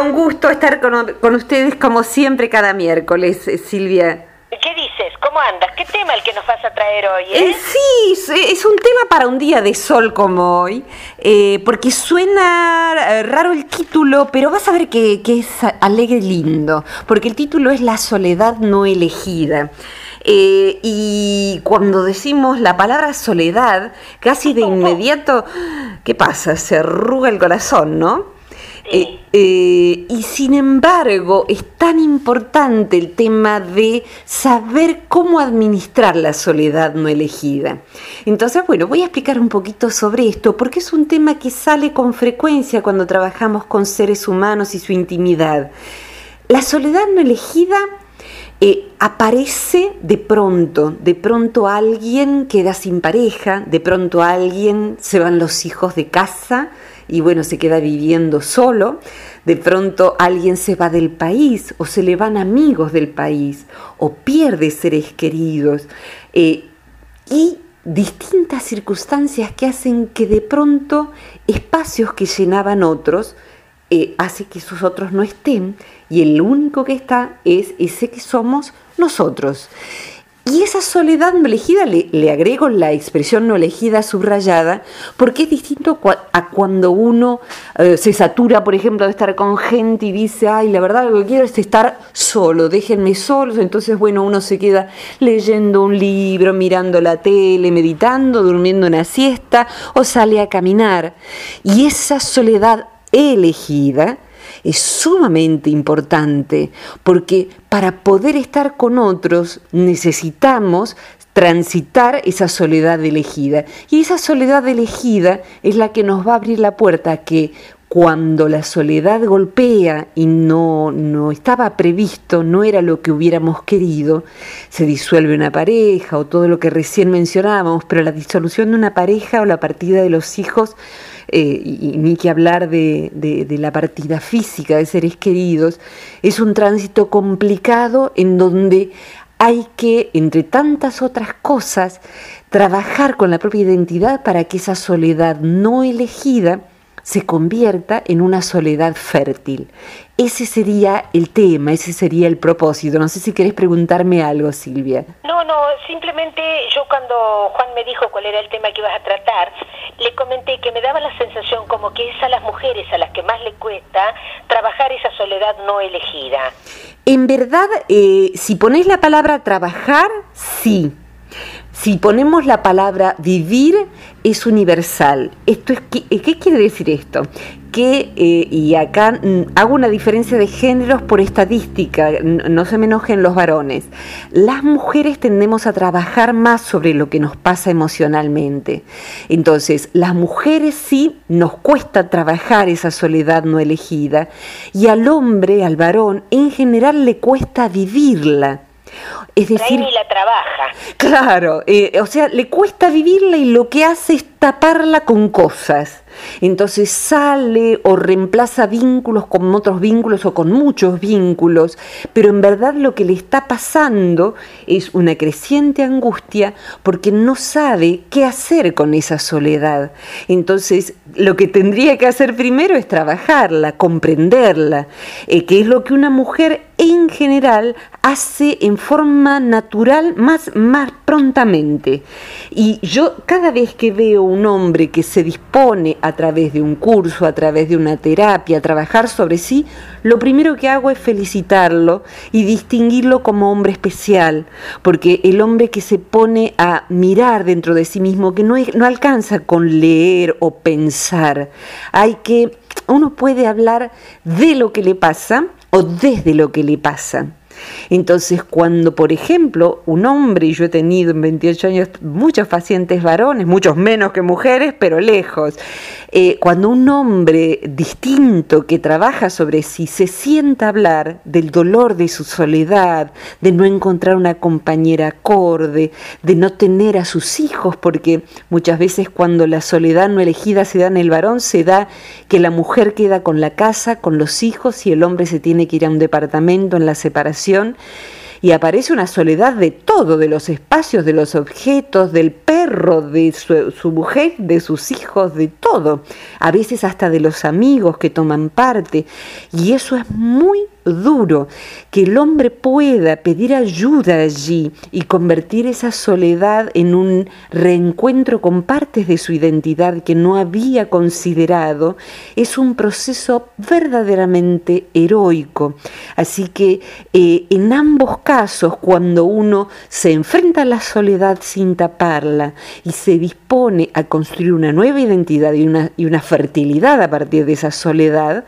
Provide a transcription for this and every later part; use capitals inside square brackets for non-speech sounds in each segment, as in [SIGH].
Silvia, un gusto estar con, ustedes como siempre cada miércoles, eh, Silvia. ¿Qué dices? ¿Cómo andas? ¿Qué tema el que nos vas a traer hoy? Eh? eh sí, es un tema para un día de sol como hoy, eh, porque suena raro el título, pero vas a ver que, que, es alegre y lindo, porque el título es La soledad no elegida. y cuando decimos la palabra soledad, casi de [LAUGHS] inmediato, ¿qué pasa? Se arruga el corazón, ¿no? Eh, eh, y sin embargo, es tan importante el tema de saber cómo administrar la soledad no elegida. Entonces, bueno, voy a explicar un poquito sobre esto, porque es un tema que sale con frecuencia cuando trabajamos con seres humanos y su intimidad. La soledad no elegida eh, aparece de pronto, de pronto alguien queda sin pareja, de pronto alguien se van los hijos de casa, y bueno, se queda viviendo solo, de pronto alguien se va del país o se le van amigos del país o pierde seres queridos eh, y distintas circunstancias que hacen que de pronto espacios que llenaban otros eh, hace que esos otros no estén y el único que está es ese que somos nosotros. Y esa soledad no elegida, le, agrego la expresión no elegida subrayada, porque es distinto a cuando uno eh, se satura, por ejemplo, de estar con gente y dice, ay, la verdad lo que quiero es estar solo, déjenme solos. Entonces, bueno, uno se queda leyendo un libro, mirando la tele, meditando, durmiendo una siesta o sale a caminar. Y esa soledad elegida, es sumamente importante porque para poder estar con otros necesitamos transitar esa soledad elegida. Y esa soledad elegida es la que nos va a abrir la puerta a que cuando la soledad golpea y no, no estaba previsto, no era lo que hubiéramos querido, se disuelve una pareja o todo lo que recién mencionábamos, pero la disolución de una pareja o la partida de los hijos eh, y ni que hablar de, de, la partida física de seres queridos, es un tránsito complicado en donde hay que, entre tantas otras cosas, trabajar con la propia identidad para que esa soledad no elegida se convierta en una soledad fértil. Ese sería el tema, ese sería el propósito. No sé si querés preguntarme algo, Silvia. No, no, simplemente yo cuando Juan me dijo cuál era el tema que ibas a tratar, le comenté que me daba la sensación como que es a las mujeres a las que más le cuesta trabajar esa soledad no elegida. En verdad, eh, si pones la palabra trabajar, sí. Si ponemos la palabra vivir, es universal. Esto es, ¿Qué quiere decir esto? Que, eh, y acá mm, hago una diferencia de géneros por estadística, no se me enojen los varones. Las mujeres tendemos a trabajar más sobre lo que nos pasa emocionalmente. Entonces, las mujeres sí nos cuesta trabajar esa soledad no elegida y al hombre, al varón, en general le cuesta vivirla. Es decir, la trabaja. Claro, eh, o sea, le cuesta vivirla y lo que hace es taparla con cosas. Entonces sale o reemplaza vínculos con otros vínculos o con muchos vínculos, pero en verdad lo que le está pasando es una creciente angustia porque no sabe qué hacer con esa soledad. Entonces lo que tendría que hacer primero es trabajarla, comprenderla, eh, que es lo que una mujer en general hace en forma natural más, más prontamente. Y yo cada vez que veo un hombre que se dispone a través de un curso, a través de una terapia, a trabajar sobre sí, lo primero que hago es felicitarlo y distinguirlo como hombre especial, porque el hombre que se pone a mirar dentro de sí mismo, que no, no alcanza con leer o pensar, hay que, uno puede hablar de lo que le pasa o desde lo que le pasa. Entonces, cuando, por ejemplo, un hombre, y yo he tenido en 28 años muchos pacientes varones, muchos menos que mujeres, pero lejos, eh, cuando un hombre distinto que trabaja sobre sí se sienta a hablar del dolor de su soledad, de no encontrar una compañera acorde, de no tener a sus hijos, porque muchas veces cuando la soledad no elegida se da en el varón, se da que la mujer queda con la casa, con los hijos y el hombre se tiene que ir a un departamento en la separación y aparece una soledad de todo, de los espacios, de los objetos, del perro, de su, mujer, de sus hijos, de todo, a veces hasta de los amigos que toman parte. Y eso es muy duro, que el hombre pueda pedir ayuda allí y convertir esa soledad en un reencuentro con partes de su identidad que no había considerado, es un proceso verdaderamente heroico. Así que eh, en ambos casos, cuando uno se enfrenta a la soledad sin taparla y se dispone a construir una nueva identidad y una, y una fertilidad a partir de esa soledad,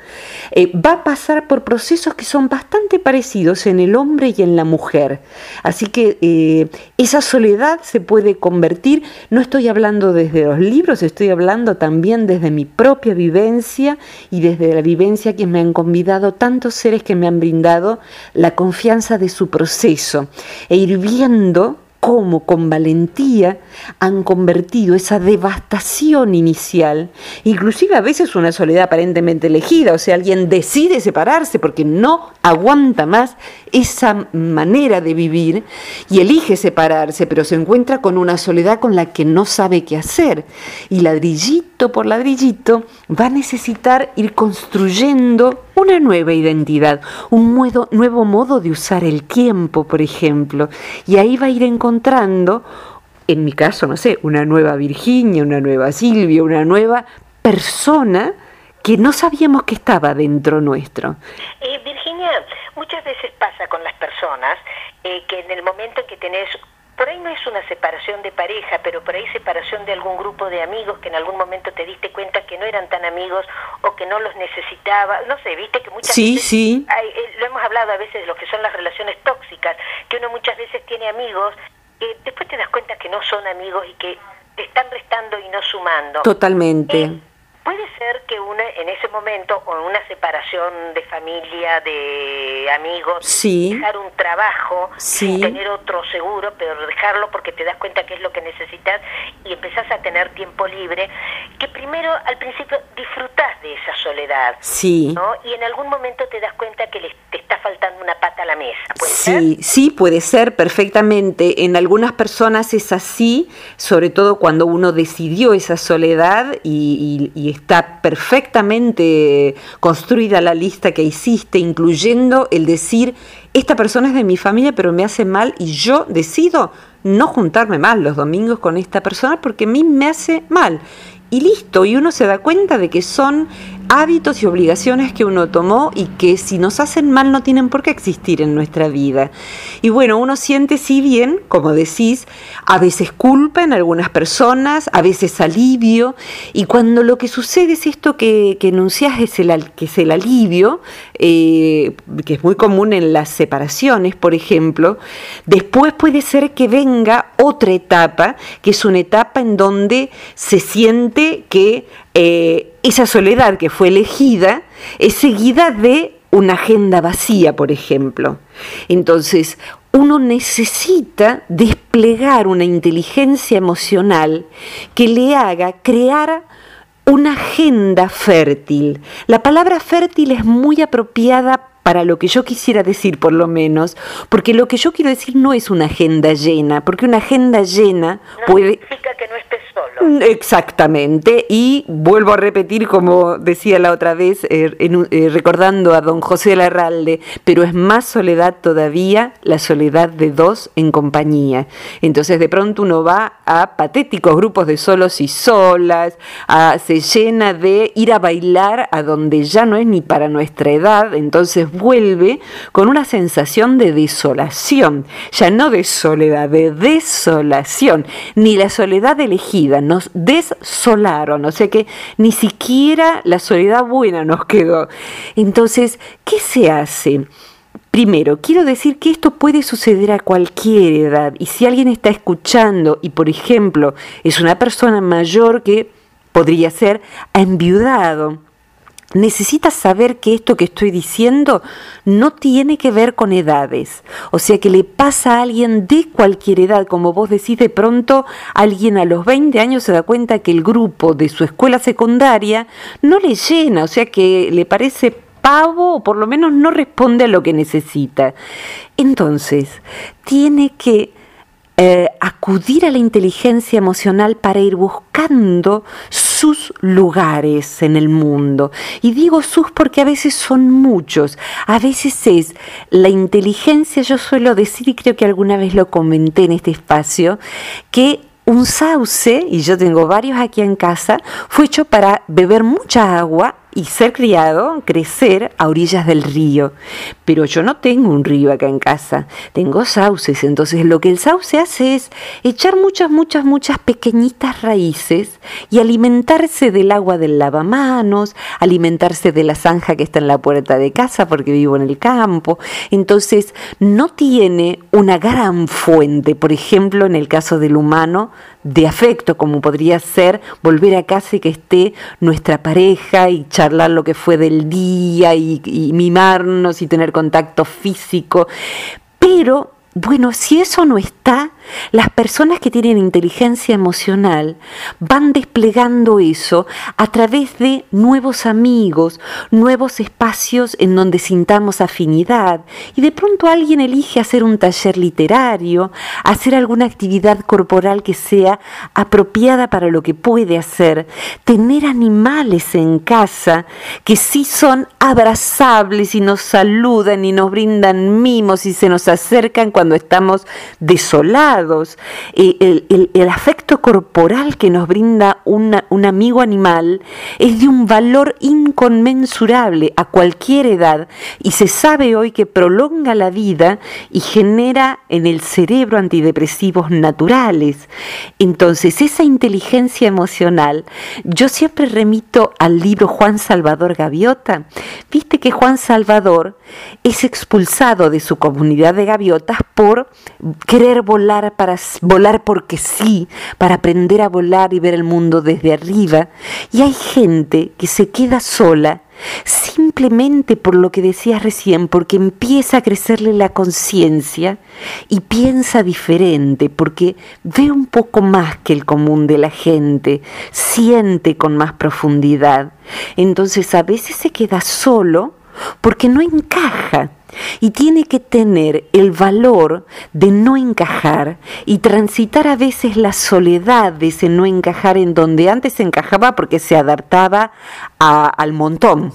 eh, va a pasar por procesos que son bastante parecidos en el hombre y en la mujer. Así que eh, esa soledad se puede convertir, no estoy hablando desde los libros, estoy hablando también desde mi propia vivencia y desde la vivencia que me han convidado tantos seres que me han brindado la confianza de su proceso e ir viendo cómo con valentía han convertido esa devastación inicial, inclusive a veces una soledad aparentemente elegida, o sea, alguien decide separarse porque no aguanta más esa manera de vivir y elige separarse, pero se encuentra con una soledad con la que no sabe qué hacer. Y ladrillito por ladrillito va a necesitar ir construyendo una nueva identidad, un nuevo modo de usar el tiempo, por ejemplo. Y ahí va a ir encontrando, en mi caso, no sé, una nueva Virginia, una nueva Silvia, una nueva persona que no sabíamos que estaba dentro nuestro. Eh, Virginia, muchas veces pasa con las personas eh, que en el momento en que tenés por ahí no es una separación de pareja, pero por ahí separación de algún grupo de amigos que en algún momento te diste cuenta que no eran tan amigos o que no los necesitaba. No sé, viste que muchas sí, veces. Sí. Eh, lo hemos hablado a veces de lo que son las relaciones tóxicas, que uno muchas veces tiene amigos que después te das cuenta que no son amigos y que te están restando y no sumando. Totalmente. Eh, Puede ser que una, en ese momento, o en una separación de familia, de amigos, dejar un trabajo sin tener otro seguro, pero dejarlo porque te das cuenta que es lo que necesitas y empezás a tener tiempo libre, que primero al principio disfrutás de esa soledad. Sí. ¿no? Y en algún momento te das cuenta que te está faltando una pata a la mesa. ¿Puede sí, ser? sí, puede ser perfectamente. En algunas personas es así, sobre todo cuando uno decidió esa soledad y, y, y está perfectamente construida la lista que hiciste, incluyendo el decir, esta persona es de mi familia pero me hace mal y yo decido no juntarme más los domingos con esta persona porque a mí me hace mal. Y listo, y uno se da cuenta de que son hábitos y obligaciones que uno tomó y que si nos hacen mal no tienen por qué existir en nuestra vida. Y bueno, uno siente si bien, como decís, a veces culpa en algunas personas, a veces alivio, y cuando lo que sucede es esto que, que enuncias, es el, que es el alivio, eh, que es muy común en las separaciones, por ejemplo, después puede ser que venga otra etapa, que es una etapa en donde se siente que eh, esa soledad que fue elegida es seguida de una agenda vacía, por ejemplo. Entonces, uno necesita desplegar una inteligencia emocional que le haga crear una agenda fértil. La palabra fértil es muy apropiada para lo que yo quisiera decir por lo menos, porque lo que yo quiero decir no es una agenda llena, porque una agenda llena puede... Significa que no Mm, exactamente, y vuelvo a repetir como decía la otra vez, eh, eh, recordando a don José Larralde, pero es más soledad todavía la soledad de dos en compañía. Entonces de pronto uno va a patéticos grupos de solos y solas, se llena de ir a bailar a donde ya no es ni para nuestra edad, entonces vuelve con una sensación de desolación, ya no de soledad, de desolación, ni la soledad elegida, nos desolaron, o sea que ni siquiera la soledad buena nos quedó. Entonces, ¿qué se hace? Primero, quiero decir que esto puede suceder a cualquier edad y si alguien está escuchando y, por ejemplo, es una persona mayor que podría ser ha enviudado, necesitas saber que esto que estoy diciendo no tiene que ver con edades. O sea que le pasa a alguien de cualquier edad, como vos decís, de pronto alguien a los 20 años se da cuenta que el grupo de su escuela secundaria no le llena, o sea que le parece pavo o por lo menos no responde a lo que necesita. Entonces, tiene que eh, acudir a la inteligencia emocional para ir buscando sus lugares en el mundo. Y digo sus porque a veces son muchos, a veces es la inteligencia, yo suelo decir, y creo que alguna vez lo comenté en este espacio, que un sauce, y yo tengo varios aquí en casa, fue hecho para beber mucha agua y ser criado, crecer a orillas del río. Pero yo no tengo un río acá en casa, tengo sauces. Entonces lo que el sauce hace es echar muchas, muchas, muchas pequeñitas raíces y alimentarse del agua del lavamanos, alimentarse de la zanja que está en la puerta de casa porque vivo en el campo. Entonces no tiene una gran fuente, por ejemplo, en el caso del humano, de afecto, como podría ser volver a casa y que esté nuestra pareja y charlar lo que fue del día y, y mimarnos y tener contacto físico. Pero bueno, si eso no está, las personas que tienen inteligencia emocional van desplegando eso a través de nuevos amigos, nuevos espacios en donde sintamos afinidad y de pronto alguien elige hacer un taller literario, hacer alguna actividad corporal que sea apropiada para lo que puede hacer, tener animales en casa que sí son abrazables y nos saludan y nos brindan mimos y se nos acercan cuando estamos desolados. El, afecto corporal que nos brinda un amigo animal es de un valor inconmensurable a cualquier edad y se sabe hoy que prolonga la vida y genera en el cerebro antidepresivos naturales. Entonces, esa inteligencia emocional, yo siempre remito al libro Juan Salvador Gaviota. Viste que Juan Salvador es expulsado de su comunidad de gaviotas por querer para volar porque sí, para aprender a volar y ver el mundo desde arriba. Y hay gente que se queda sola simplemente por lo que decías recién, porque empieza a crecerle la conciencia y piensa diferente, porque ve un poco más que el común de la gente, siente con más profundidad. Entonces a veces se queda solo porque no encaja y tiene que tener el valor de no encajar y transitar a veces la soledad de ese no encajar en donde antes encajaba porque se adaptaba al montón.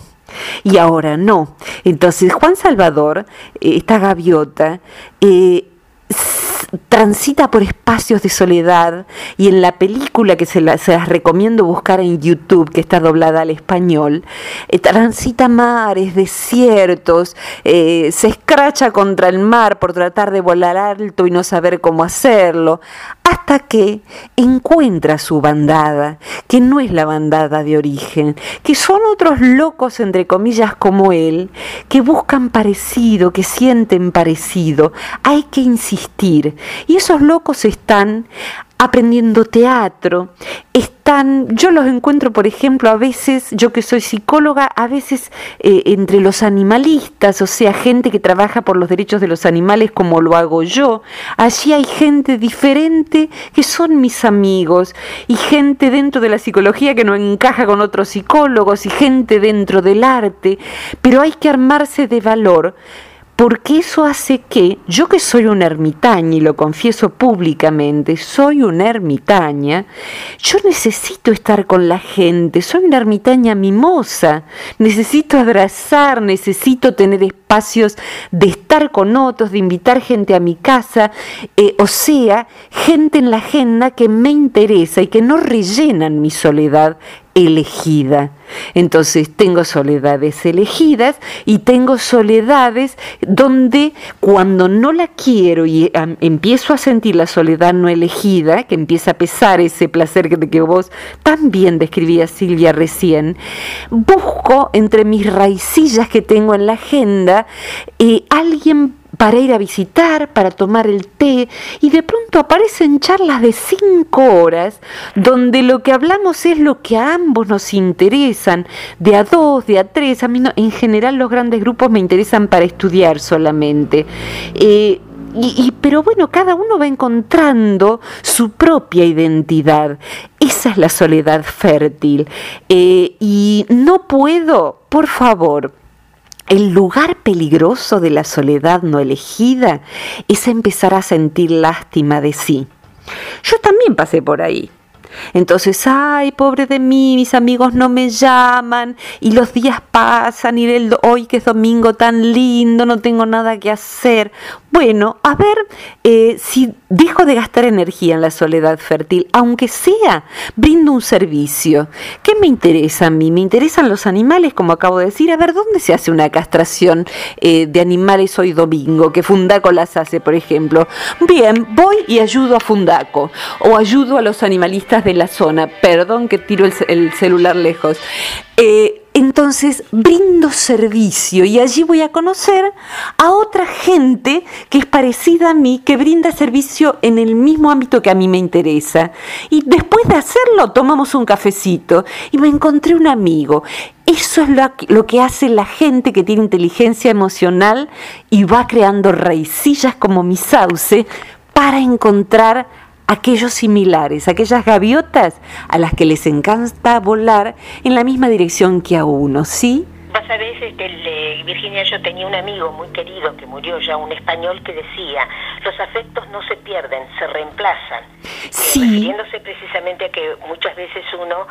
Y ahora no. Entonces Juan Salvador, eh, esta gaviota, eh, transita por espacios de soledad y en la película que se, las recomiendo buscar en YouTube, que está doblada al español, eh, transita mares, desiertos, eh, se escracha contra el mar por tratar de volar alto y no saber cómo hacerlo, hasta que encuentra su bandada, que no es la bandada de origen, que son otros locos, entre comillas, como él, que buscan parecido, que sienten parecido. Hay que insistir. Y esos locos están aprendiendo teatro, están, yo los encuentro, por ejemplo, a veces, yo que soy psicóloga, a veces eh, entre los animalistas, o sea, gente que trabaja por los derechos de los animales como lo hago yo, allí hay gente diferente que son mis amigos, y gente dentro de la psicología que no encaja con otros psicólogos, y gente dentro del arte, pero hay que armarse de valor porque eso hace que yo que soy una ermitaña, y lo confieso públicamente, soy una ermitaña, yo necesito estar con la gente, soy una ermitaña mimosa, necesito abrazar, necesito tener espacios de estar con otros, de invitar gente a mi casa, eh, o sea, gente en la agenda que me interesa y que no rellenan mi soledad elegida. Entonces tengo soledades elegidas y tengo soledades donde cuando no la quiero y empiezo a sentir la soledad no elegida, que empieza a pesar ese placer que, que vos también describías Silvia recién, busco entre mis raicillas que tengo en la agenda eh, alguien para ir a visitar, para tomar el té, y de pronto aparecen charlas de cinco horas donde lo que hablamos es lo que a ambos nos interesan, de a dos, de a tres, a mí en general los grandes grupos me interesan para estudiar solamente. Eh, y, pero bueno, cada uno va encontrando su propia identidad. Esa es la soledad fértil. Eh, y no puedo, por favor, El lugar peligroso de la soledad no elegida es empezar a sentir lástima de sí. Yo también pasé por ahí. Entonces, ay, pobre de mí, mis amigos no me llaman y los días pasan y el, hoy que es domingo tan lindo, no tengo nada que hacer. Bueno, a ver eh, si dejo de gastar energía en la soledad fértil, aunque sea, brindo un servicio. ¿Qué me interesa a mí? Me interesan los animales, como acabo de decir. A ver, ¿dónde se hace una castración eh, de animales hoy domingo? Que Fundaco las hace, por ejemplo. Bien, voy y ayudo a Fundaco o ayudo a los animalistas de la zona. Perdón que tiro el, celular lejos. Eh, entonces brindo servicio y allí voy a conocer a otra gente que es parecida a mí, que brinda servicio en el mismo ámbito que a mí me interesa. Y después de hacerlo tomamos un cafecito y me encontré un amigo. Eso es lo que hace la gente que tiene inteligencia emocional y va creando raicillas como mi sauce para encontrar aquellos similares, aquellas gaviotas a las que les encanta volar en la misma dirección que a uno, ¿sí? Vos sabés, este, Virginia, yo tenía un amigo muy querido que murió ya, un español, que decía, los afectos no se pierden, se reemplazan. Sí. refiriéndose precisamente a que muchas veces uno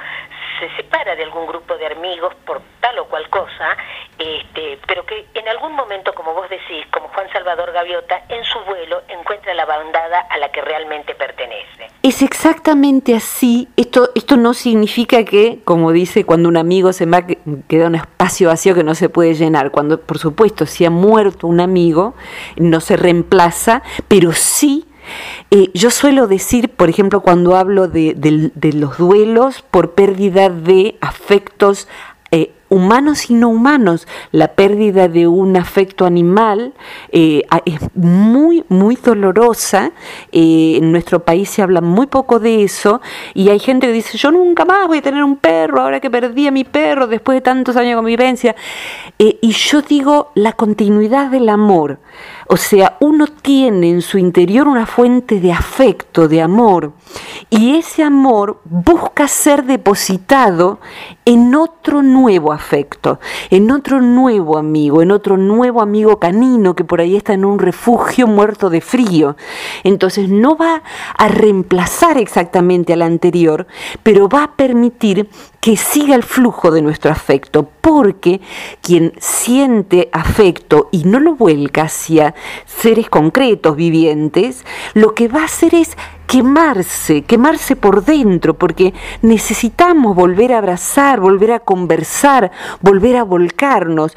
se separa de algún grupo de amigos por tal o cual cosa, este, pero que en algún momento, como vos decís, como Juan Salvador Gaviota, en su vuelo encuentra la bandada a la que realmente pertenece. Es exactamente así. Esto, esto no significa que, como dice, cuando un amigo se va, queda un espacio vacío que no se puede llenar. Cuando, por supuesto, si ha muerto un amigo, no se reemplaza, pero sí eh, yo suelo decir, por ejemplo, cuando hablo de, los duelos por pérdida de afectos eh, humanos y no humanos. La pérdida de un afecto animal eh, es muy, muy dolorosa. Eh, en nuestro país se habla muy poco de eso y hay gente que dice, yo nunca más voy a tener un perro ahora que perdí a mi perro después de tantos años de convivencia. y yo digo, la continuidad del amor. O sea, uno tiene en su interior una fuente de afecto, de amor, y ese amor busca ser depositado en otro nuevo afecto, en otro nuevo amigo, en otro nuevo amigo canino que por ahí está en un refugio muerto de frío. Entonces no va a reemplazar exactamente al anterior, pero va a permitir que siga el flujo de nuestro afecto, porque quien siente afecto y no lo vuelca hacia seres concretos, vivientes, lo que va a hacer es quemarse, quemarse por dentro, porque necesitamos volver a abrazar, volver a conversar, volver a volcarnos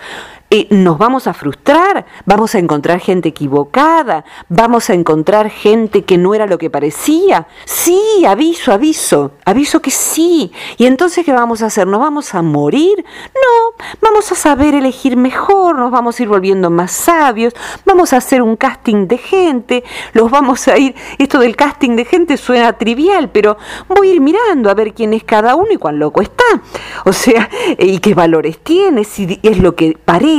nos vamos a frustrar, vamos a encontrar gente equivocada, vamos a encontrar gente que no era lo que parecía. Sí, aviso, aviso, aviso que sí. ¿Y entonces qué vamos a hacer? ¿Nos vamos a morir? No, vamos a saber elegir mejor, nos vamos a ir volviendo más sabios, vamos a hacer un casting de gente, los vamos a ir, esto del casting de gente suena trivial, pero voy a ir mirando a ver quién es cada uno y cuán loco está. O sea, y qué valores tiene, si es lo que parece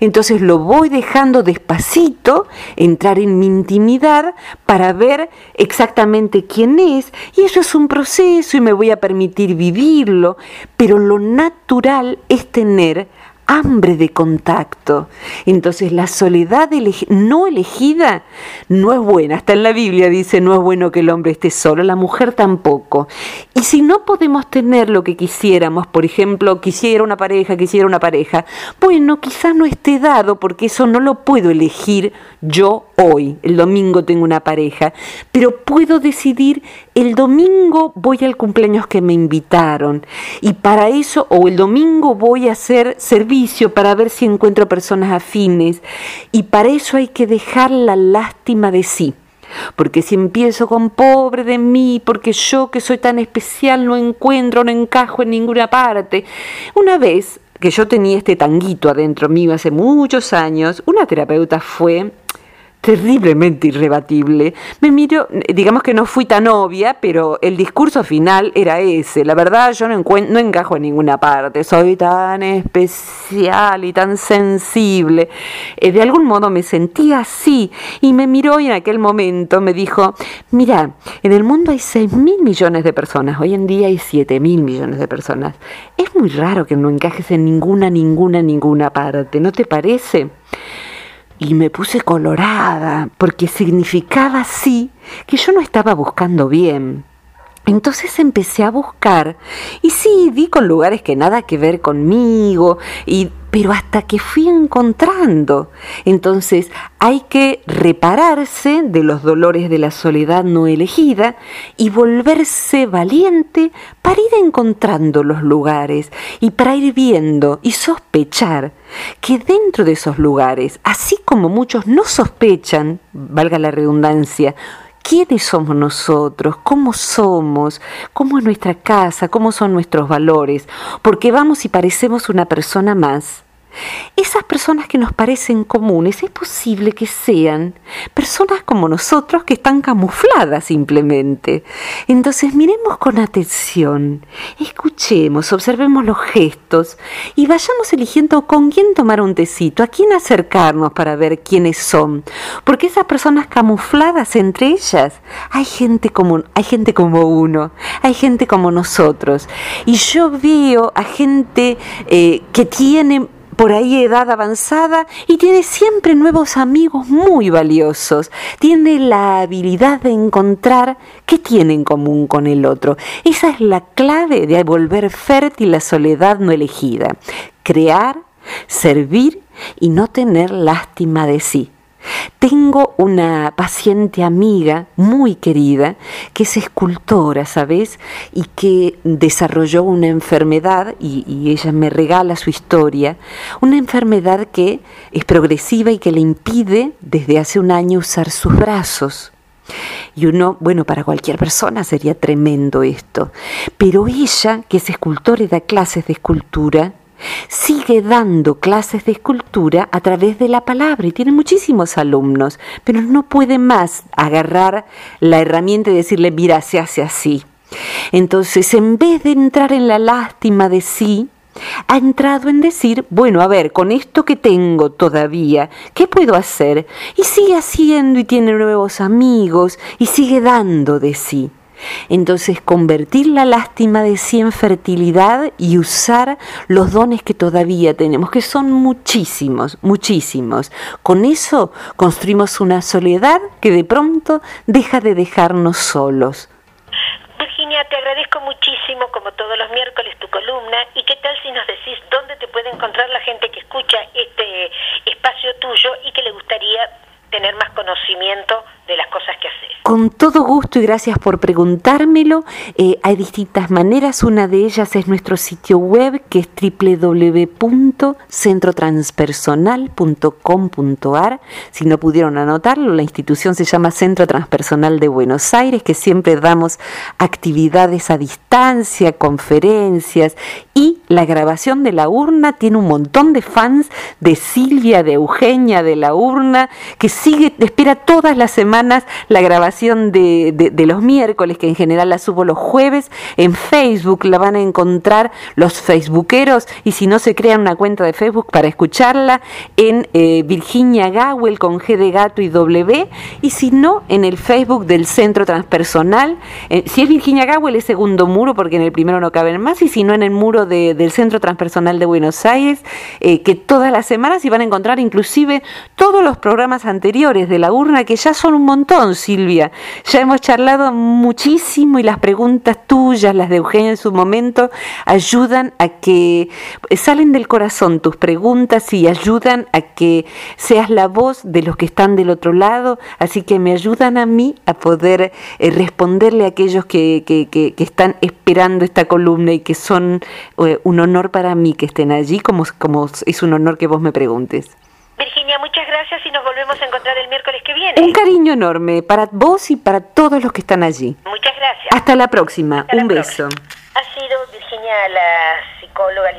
entonces lo voy dejando despacito entrar en mi intimidad para ver exactamente quién es y eso es un proceso y me voy a permitir vivirlo, pero lo natural es tener hambre de contacto. Entonces la soledad no elegida no es buena. Hasta en la Biblia dice, no es bueno que el hombre esté solo, la mujer tampoco. Y si no podemos tener lo que quisiéramos, por ejemplo, quisiera una pareja, quisiera una pareja, bueno, quizás no esté dado porque eso no lo puedo elegir yo hoy. El domingo tengo una pareja, pero puedo decidir el domingo voy al cumpleaños que me invitaron y para eso, o el domingo voy a hacer servicio para ver si encuentro personas afines y para eso hay que dejar la lástima de sí. Porque si empiezo con pobre de mí, porque yo que soy tan especial no encuentro, no encajo en ninguna parte. Una vez que yo tenía este tanguito adentro mío hace muchos años, una terapeuta fue terriblemente irrebatible, me miró, digamos que no fui tan obvia, pero el discurso final era ese. La verdad, yo no, no encajo en ninguna parte, soy tan especial y tan sensible. Eh, de algún modo me sentía así y me miró y en aquel momento me dijo, mira, en el mundo hay 6 mil millones de personas, hoy en día hay 7 mil millones de personas. Es muy raro que no encajes en ninguna, ninguna, ninguna parte, ¿no te parece? Y me puse colorada, porque significaba sí que yo no estaba buscando bien. Entonces empecé a buscar y sí, di con lugares que nada que ver conmigo, y, pero hasta que fui encontrando. Entonces hay que repararse de los dolores de la soledad no elegida y volverse valiente para ir encontrando los lugares y para ir viendo y sospechar que dentro de esos lugares, así como muchos no sospechan, valga la redundancia, quiénes somos nosotros, cómo somos, cómo es nuestra casa, cómo son nuestros valores, porque vamos y parecemos una persona más esas personas que nos parecen comunes, es posible que sean personas como nosotros que están camufladas simplemente. Entonces miremos con atención, escuchemos, observemos los gestos y vayamos eligiendo con quién tomar un tecito, a quién acercarnos para ver quiénes son. Porque esas personas camufladas entre ellas, hay gente como, hay gente como uno, hay gente como nosotros. Y yo veo a gente eh, que tiene por ahí edad avanzada y tiene siempre nuevos amigos muy valiosos. Tiene la habilidad de encontrar qué tiene en común con el otro. Esa es la clave de volver fértil la soledad no elegida. Crear, servir y no tener lástima de sí. Tengo una paciente amiga muy querida que es escultora, ¿sabes? Y que desarrolló una enfermedad, y, ella me regala su historia, una enfermedad que es progresiva y que le impide desde hace un año usar sus brazos. Y uno, bueno, para cualquier persona sería tremendo esto. Pero ella, que es escultora y da clases de escultura, sigue dando clases de escultura a través de la palabra y tiene muchísimos alumnos, pero no puede más agarrar la herramienta y decirle, mira, se hace así. Entonces, en vez de entrar en la lástima de sí, ha entrado en decir, bueno, a ver, con esto que tengo todavía, ¿qué puedo hacer? Y sigue haciendo y tiene nuevos amigos y sigue dando de sí. Entonces, convertir la lástima de sí en fertilidad y usar los dones que todavía tenemos, que son muchísimos, muchísimos. Con eso construimos una soledad que de pronto deja de dejarnos solos. Virginia, te agradezco muchísimo, como todos los miércoles, tu columna. ¿Y qué tal si nos decís dónde te puede encontrar la gente que escucha este espacio tuyo y que le gustaría tener más conocimiento de las cosas que haces. Con todo gusto y gracias por preguntármelo. Eh, hay distintas maneras. Una de ellas es nuestro sitio web que es www.centrotranspersonal.com.ar. Si no pudieron anotarlo, la institución se llama Centro Transpersonal de Buenos Aires, que siempre damos actividades a distancia, conferencias y la grabación de la urna tiene un montón de fans de Silvia, de Eugenia, de la urna, que sigue, espera todas las semanas la grabación de, de, los miércoles, que en general la subo los jueves. En Facebook la van a encontrar los facebookeros y si no se crean una cuenta de Facebook para escucharla en eh, Virginia Gawel con G de gato y W y si no en el Facebook del Centro Transpersonal. Eh, si es Virginia Gawel es segundo muro porque en el primero no caben más y si no en el muro del Centro Transpersonal de Buenos Aires, eh, que todas las semanas y van a encontrar inclusive todos los programas anteriores de la urna, que ya son un montón, Silvia. Ya hemos charlado muchísimo y las preguntas tuyas, las de Eugenia en su momento, ayudan a que salen del corazón tus preguntas y ayudan a que seas la voz de los que están del otro lado, así que me ayudan a mí a poder eh, responderle a aquellos que, que, que, están esperando esta columna y que son eh, un honor para mí que estén allí, como, como es un honor que vos me preguntes. Virginia, muchas gracias y nos volvemos a encontrar el miércoles que viene. Un cariño enorme para vos y para todos los que están allí. Muchas gracias. Hasta la próxima. Un beso. Ha sido Virginia la psicóloga.